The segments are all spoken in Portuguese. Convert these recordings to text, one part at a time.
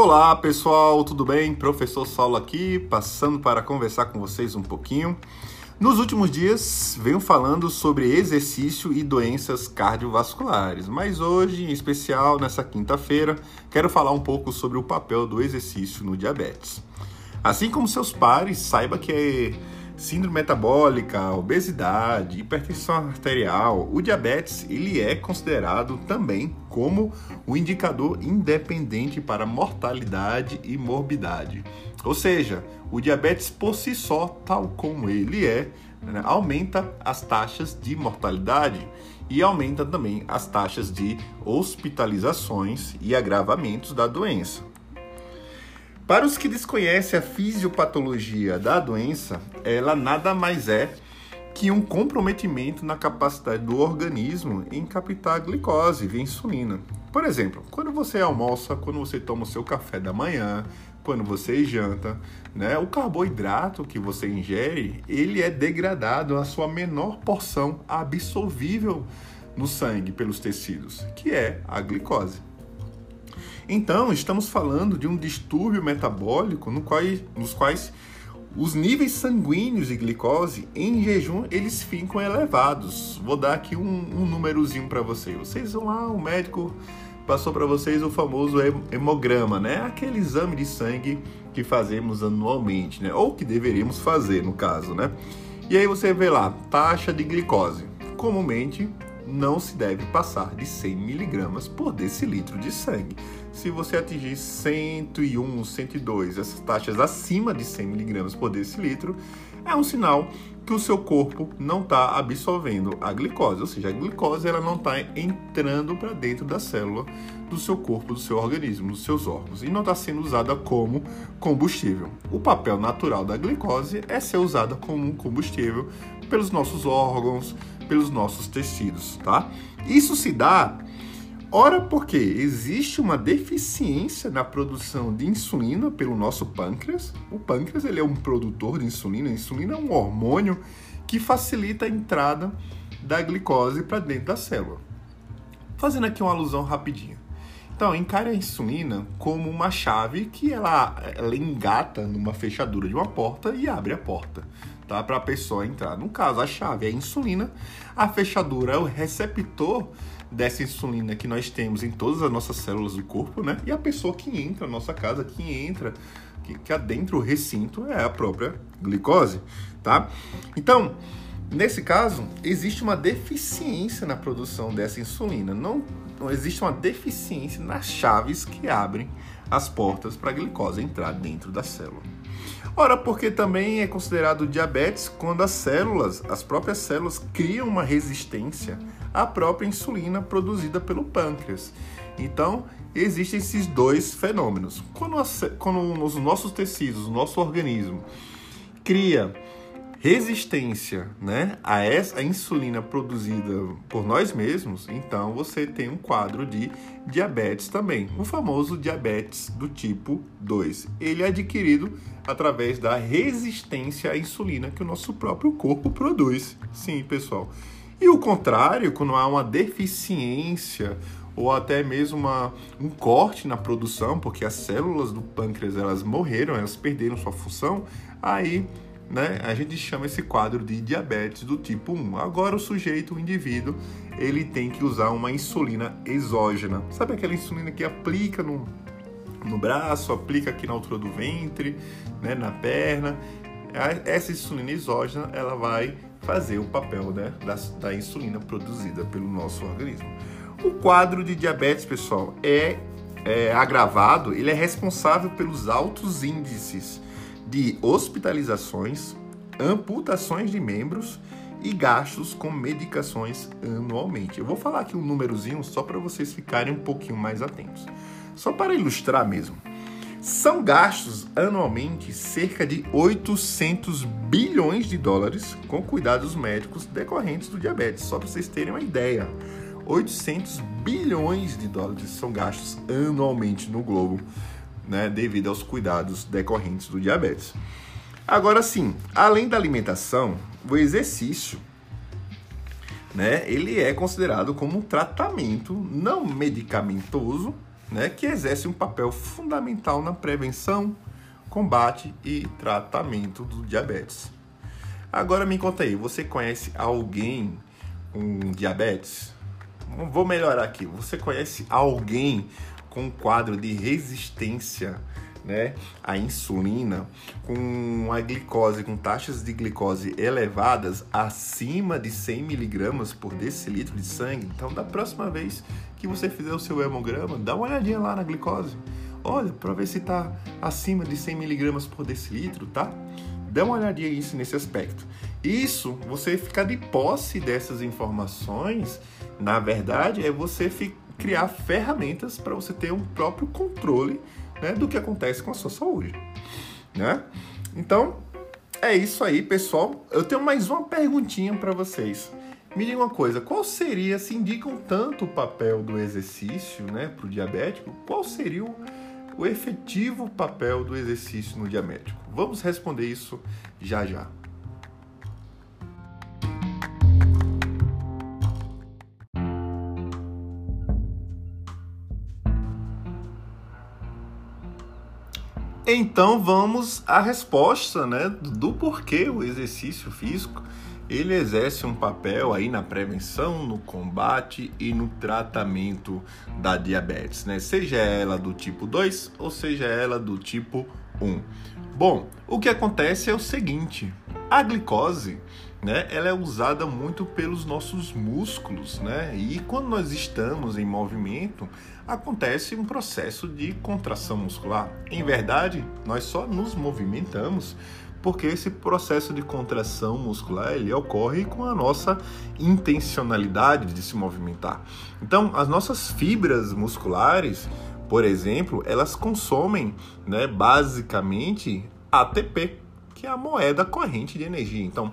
Olá pessoal, tudo bem? Professor Saulo aqui, passando para conversar com vocês um pouquinho. Nos últimos dias venho falando sobre exercício e doenças cardiovasculares, mas hoje, em especial nessa quinta-feira, quero falar um pouco sobre o papel do exercício no diabetes. Assim como seus pares, saiba que é síndrome metabólica, obesidade, hipertensão arterial, o diabetes ele é considerado também como o um indicador independente para mortalidade e morbidade. Ou seja, o diabetes por si só, tal como ele é, né, aumenta as taxas de mortalidade e aumenta também as taxas de hospitalizações e agravamentos da doença. Para os que desconhecem a fisiopatologia da doença, ela nada mais é que um comprometimento na capacidade do organismo em captar a glicose via insulina. Por exemplo, quando você almoça, quando você toma o seu café da manhã, quando você janta, né, o carboidrato que você ingere, ele é degradado à sua menor porção absorvível no sangue pelos tecidos, que é a glicose. Então, estamos falando de um distúrbio metabólico no qual, nos quais os níveis sanguíneos de glicose em jejum eles ficam elevados. Vou dar aqui um, um númerozinho para vocês. Vocês vão lá, o médico passou para vocês o famoso hemograma, né? Aquele exame de sangue que fazemos anualmente, né? Ou que deveríamos fazer, no caso, né? E aí você vê lá, taxa de glicose. Comumente não se deve passar de 100 miligramas por decilitro de sangue. Se você atingir 101, 102, essas taxas acima de 100 miligramas por decilitro, é um sinal que o seu corpo não está absorvendo a glicose, ou seja, a glicose ela não está entrando para dentro da célula do seu corpo, do seu organismo, dos seus órgãos e não está sendo usada como combustível. O papel natural da glicose é ser usada como um combustível pelos nossos órgãos, pelos nossos tecidos, tá? Isso se dá Ora, porque existe uma deficiência na produção de insulina pelo nosso pâncreas. O pâncreas ele é um produtor de insulina. A insulina é um hormônio que facilita a entrada da glicose para dentro da célula. Fazendo aqui uma alusão rapidinha. Então, encare a insulina como uma chave que ela, ela engata numa fechadura de uma porta e abre a porta tá? Para a pessoa entrar. No caso, a chave é a insulina, a fechadura é o receptor dessa insulina que nós temos em todas as nossas células do corpo, né? E a pessoa que entra na nossa casa, que entra, que, que adentra o recinto é a própria glicose, tá? Então, nesse caso, existe uma deficiência na produção dessa insulina. Não, não existe uma deficiência nas chaves que abrem as portas para a glicose entrar dentro da célula. Ora, porque também é considerado diabetes quando as células, as próprias células, criam uma resistência à própria insulina produzida pelo pâncreas. Então, existem esses dois fenômenos. Quando, a, quando os nossos tecidos, o nosso organismo, cria resistência né, a essa a insulina produzida por nós mesmos, então você tem um quadro de diabetes também, o famoso diabetes do tipo 2. Ele é adquirido através da resistência à insulina que o nosso próprio corpo produz. Sim, pessoal. E o contrário, quando há uma deficiência ou até mesmo uma, um corte na produção, porque as células do pâncreas elas morreram, elas perderam sua função, aí né, a gente chama esse quadro de diabetes do tipo 1. Agora o sujeito, o indivíduo, ele tem que usar uma insulina exógena. Sabe aquela insulina que aplica no, no braço, aplica aqui na altura do ventre, né, na perna? Essa insulina exógena, ela vai fazer o papel né, da, da insulina produzida pelo nosso organismo. O quadro de diabetes, pessoal, é, é agravado, ele é responsável pelos altos índices de hospitalizações, amputações de membros e gastos com medicações anualmente. Eu vou falar aqui um númerozinho só para vocês ficarem um pouquinho mais atentos. Só para ilustrar mesmo. São gastos anualmente cerca de 800 bilhões de dólares com cuidados médicos decorrentes do diabetes, só para vocês terem uma ideia. 800 bilhões de dólares são gastos anualmente no globo né, devido aos cuidados decorrentes do diabetes. Agora sim, além da alimentação, o exercício, né, ele é considerado como um tratamento não medicamentoso né, que exerce um papel fundamental na prevenção, combate e tratamento do diabetes. Agora me conta aí, você conhece alguém com diabetes? Vou melhorar aqui. Você conhece alguém com um quadro de resistência né, à insulina, com a glicose, com taxas de glicose elevadas acima de 100 miligramas por decilitro de sangue? Então, da próxima vez que você fizer o seu hemograma, dá uma olhadinha lá na glicose. Olha, para ver se está acima de 100 miligramas por decilitro, tá? Dá uma olhadinha isso nesse aspecto. Isso, você ficar de posse dessas informações, na verdade, é você criar ferramentas para você ter um próprio controle né, do que acontece com a sua saúde. Né? Então, é isso aí, pessoal. Eu tenho mais uma perguntinha para vocês. Me diga uma coisa, qual seria, se indicam tanto o papel do exercício né, para o diabético, qual seria o, o efetivo papel do exercício no diabético? Vamos responder isso já já. Então vamos à resposta, né, do porquê o exercício físico ele exerce um papel aí na prevenção, no combate e no tratamento da diabetes, né? Seja ela do tipo 2 ou seja ela do tipo 1. Bom, o que acontece é o seguinte: a glicose, né, ela é usada muito pelos nossos músculos, né? E quando nós estamos em movimento, acontece um processo de contração muscular. Em verdade, nós só nos movimentamos porque esse processo de contração muscular ele ocorre com a nossa intencionalidade de se movimentar. Então, as nossas fibras musculares, por exemplo, elas consomem, né, basicamente ATP, que é a moeda corrente de energia. Então,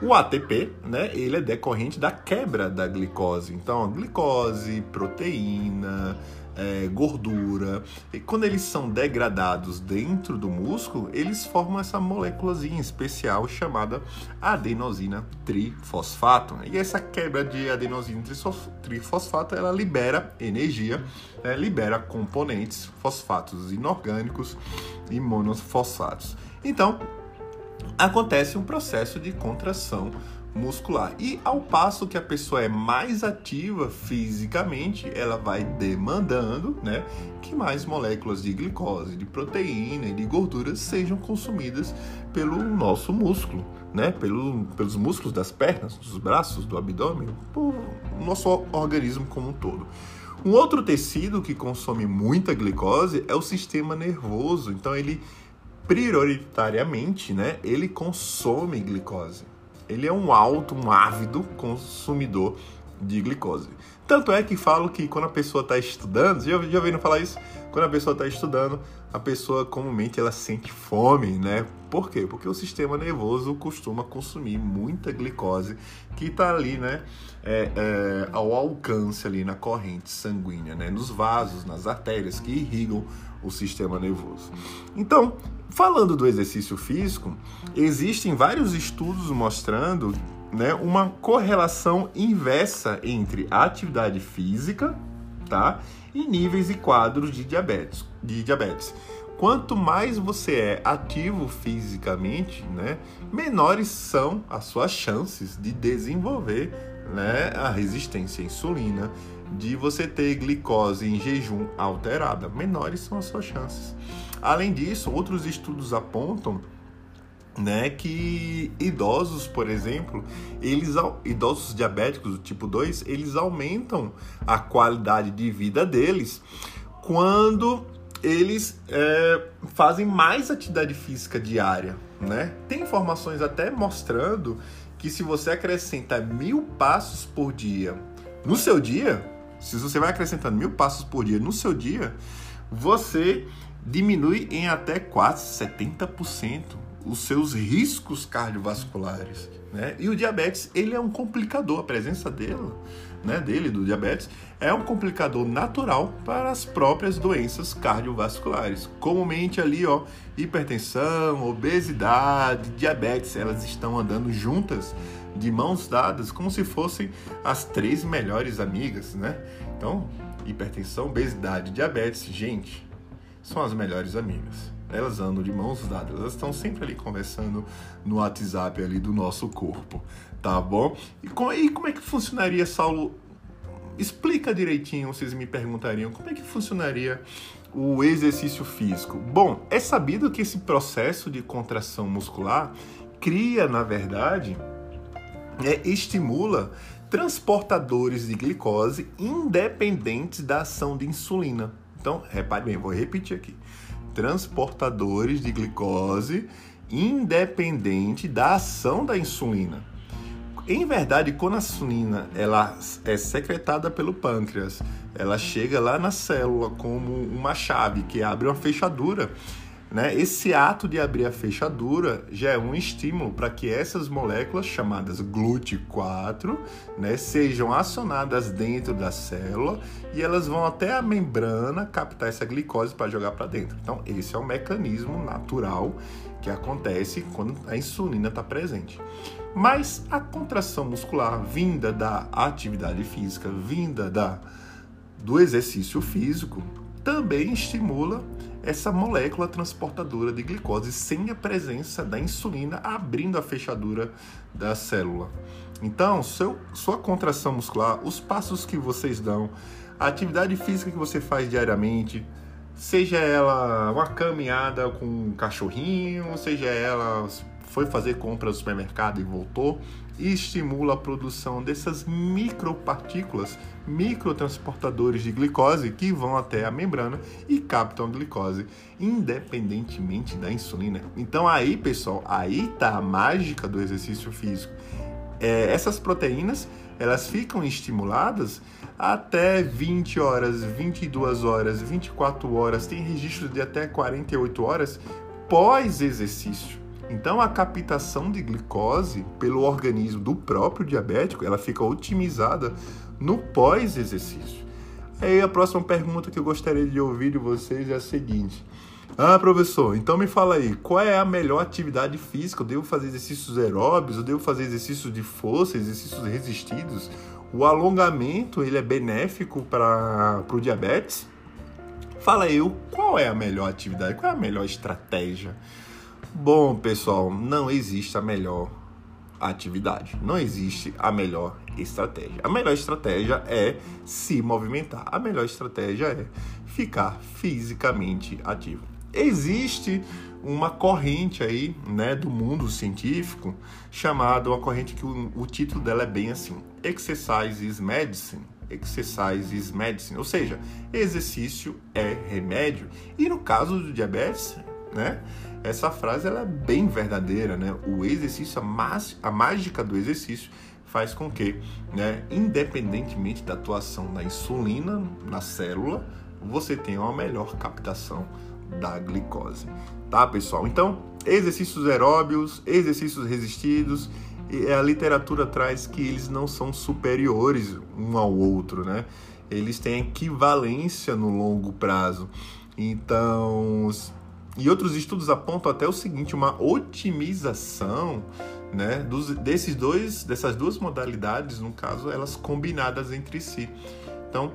o ATP, né, ele é decorrente da quebra da glicose. Então, glicose, proteína, é, gordura, e quando eles são degradados dentro do músculo, eles formam essa moléculazinha especial chamada adenosina trifosfato. E essa quebra de adenosina trifosfato, ela libera energia, né, libera componentes fosfatos inorgânicos e monofosfatos. Então, acontece um processo de contração muscular. E ao passo que a pessoa é mais ativa fisicamente, ela vai demandando, né, que mais moléculas de glicose, de proteína e de gordura sejam consumidas pelo nosso músculo, né, pelo, pelos músculos das pernas, dos braços, do abdômen, por nosso organismo como um todo. Um outro tecido que consome muita glicose é o sistema nervoso. Então ele prioritariamente, né, ele consome glicose. Ele é um alto, um ávido consumidor de glicose. Tanto é que falo que quando a pessoa está estudando, já, já ouviram falar isso? Quando a pessoa está estudando, a pessoa comumente ela sente fome, né? Por quê? Porque o sistema nervoso costuma consumir muita glicose que está ali, né? É, é, ao alcance ali na corrente sanguínea, né? Nos vasos, nas artérias que irrigam o sistema nervoso. Então, falando do exercício físico, existem vários estudos mostrando né, uma correlação inversa entre atividade física tá, e níveis e quadros de diabetes. De diabetes. Quanto mais você é ativo fisicamente, né, menores são as suas chances de desenvolver né, a resistência à insulina, de você ter glicose em jejum alterada, menores são as suas chances. Além disso, outros estudos apontam né, que idosos, por exemplo, eles idosos diabéticos do tipo 2, eles aumentam a qualidade de vida deles quando eles é, fazem mais atividade física diária, né? Tem informações até mostrando que se você acrescenta mil passos por dia no seu dia, se você vai acrescentando mil passos por dia no seu dia, você diminui em até quase 70% os seus riscos cardiovasculares. Né? E o diabetes, ele é um complicador, a presença dele, né, dele, do diabetes, é um complicador natural para as próprias doenças cardiovasculares. Comumente ali, ó, hipertensão, obesidade, diabetes, elas estão andando juntas de mãos dadas, como se fossem as três melhores amigas, né? Então, hipertensão, obesidade, diabetes, gente, são as melhores amigas. Elas andam de mãos dadas, elas estão sempre ali conversando no WhatsApp ali do nosso corpo, tá bom? E como, e como é que funcionaria, Saulo? Explica direitinho, vocês me perguntariam, como é que funcionaria o exercício físico? Bom, é sabido que esse processo de contração muscular cria, na verdade, é, estimula transportadores de glicose independentes da ação de insulina. Então, repare bem, vou repetir aqui. Transportadores de glicose independente da ação da insulina. Em verdade, quando a insulina ela é secretada pelo pâncreas, ela chega lá na célula como uma chave que abre uma fechadura né? Esse ato de abrir a fechadura já é um estímulo para que essas moléculas, chamadas GLUT4, né, sejam acionadas dentro da célula e elas vão até a membrana captar essa glicose para jogar para dentro. Então, esse é o mecanismo natural que acontece quando a insulina está presente. Mas a contração muscular vinda da atividade física, vinda da, do exercício físico, também estimula essa molécula transportadora de glicose sem a presença da insulina abrindo a fechadura da célula. Então, seu, sua contração muscular, os passos que vocês dão, a atividade física que você faz diariamente, seja ela uma caminhada com um cachorrinho, seja ela foi fazer compra no supermercado e voltou, e estimula a produção dessas micropartículas, microtransportadores de glicose que vão até a membrana e captam a glicose, independentemente da insulina. Então aí, pessoal, aí tá a mágica do exercício físico. É, essas proteínas elas ficam estimuladas até 20 horas, 22 horas, 24 horas, tem registros de até 48 horas pós exercício. Então a captação de glicose pelo organismo do próprio diabético, ela fica otimizada no pós-exercício. Aí a próxima pergunta que eu gostaria de ouvir de vocês é a seguinte: Ah, professor, então me fala aí, qual é a melhor atividade física? Eu devo fazer exercícios aeróbios? Eu devo fazer exercícios de força, exercícios resistidos? O alongamento, ele é benéfico para o diabetes? Fala aí, qual é a melhor atividade? Qual é a melhor estratégia? Bom, pessoal, não existe a melhor atividade, não existe a melhor estratégia. A melhor estratégia é se movimentar, a melhor estratégia é ficar fisicamente ativo. Existe uma corrente aí, né, do mundo científico, chamada uma corrente que o, o título dela é bem assim: Exercise is Medicine. Exercise is medicine, ou seja, exercício é remédio. E no caso do diabetes, né? Essa frase ela é bem verdadeira, né? O exercício, a, a mágica do exercício faz com que, né, independentemente da atuação da insulina na célula, você tenha uma melhor captação da glicose, tá, pessoal? Então, exercícios aeróbios, exercícios resistidos, a literatura traz que eles não são superiores um ao outro, né? Eles têm equivalência no longo prazo. Então, e outros estudos apontam até o seguinte, uma otimização né, dos, desses dois, dessas duas modalidades, no caso, elas combinadas entre si. Então,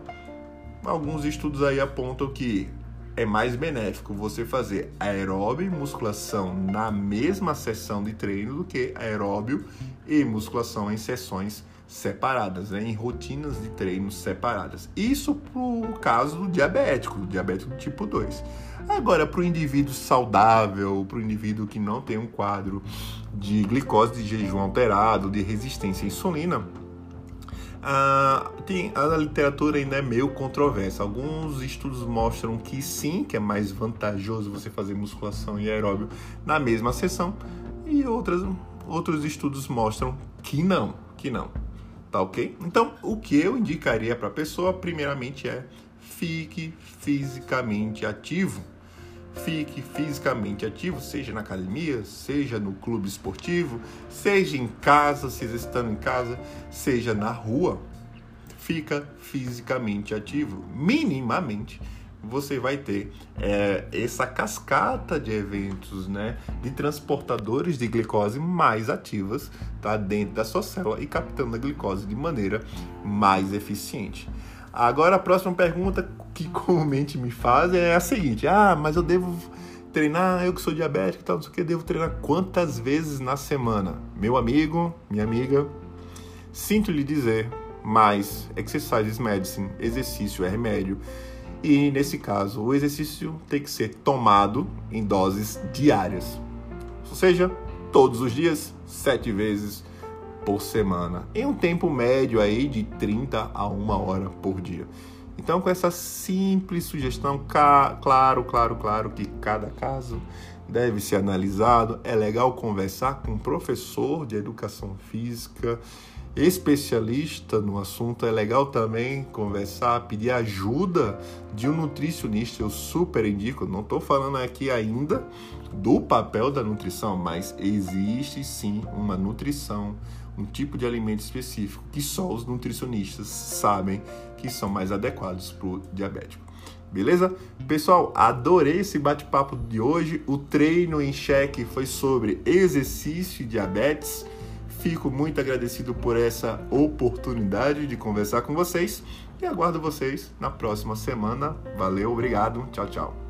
alguns estudos aí apontam que é mais benéfico você fazer aeróbio e musculação na mesma sessão de treino do que aeróbio e musculação em sessões separadas, né, em rotinas de treino separadas. Isso para o caso do diabético, do diabético tipo 2. Agora, para o indivíduo saudável, para o indivíduo que não tem um quadro de glicose de jejum alterado, de resistência à insulina, a, tem, a literatura ainda é meio controversa. Alguns estudos mostram que sim, que é mais vantajoso você fazer musculação e aeróbio na mesma sessão, e outras, outros estudos mostram que não, que não tá ok? Então, o que eu indicaria para a pessoa, primeiramente, é fique fisicamente ativo. Fique fisicamente ativo, seja na academia, seja no clube esportivo, seja em casa, se estando em casa, seja na rua. Fica fisicamente ativo, minimamente você vai ter é, essa cascata de eventos, né, de transportadores de glicose mais ativas, tá, dentro da sua célula e captando a glicose de maneira mais eficiente. Agora a próxima pergunta que comumente me fazem é a seguinte: ah, mas eu devo treinar, eu que sou diabético e tal, não sei o que, devo treinar quantas vezes na semana? Meu amigo, minha amiga, sinto lhe dizer, mas exercise is medicine, exercício é remédio. E nesse caso, o exercício tem que ser tomado em doses diárias. Ou seja, todos os dias, sete vezes por semana, em um tempo médio aí de 30 a 1 hora por dia. Então, com essa simples sugestão, claro, claro, claro que cada caso deve ser analisado. É legal conversar com um professor de educação física, especialista no assunto. É legal também conversar, pedir ajuda de um nutricionista. Eu super indico. Não estou falando aqui ainda do papel da nutrição, mas existe sim uma nutrição um tipo de alimento específico que só os nutricionistas sabem que são mais adequados para o diabético. Beleza? Pessoal, adorei esse bate-papo de hoje. O treino em xeque foi sobre exercício e diabetes. Fico muito agradecido por essa oportunidade de conversar com vocês e aguardo vocês na próxima semana. Valeu, obrigado, tchau, tchau.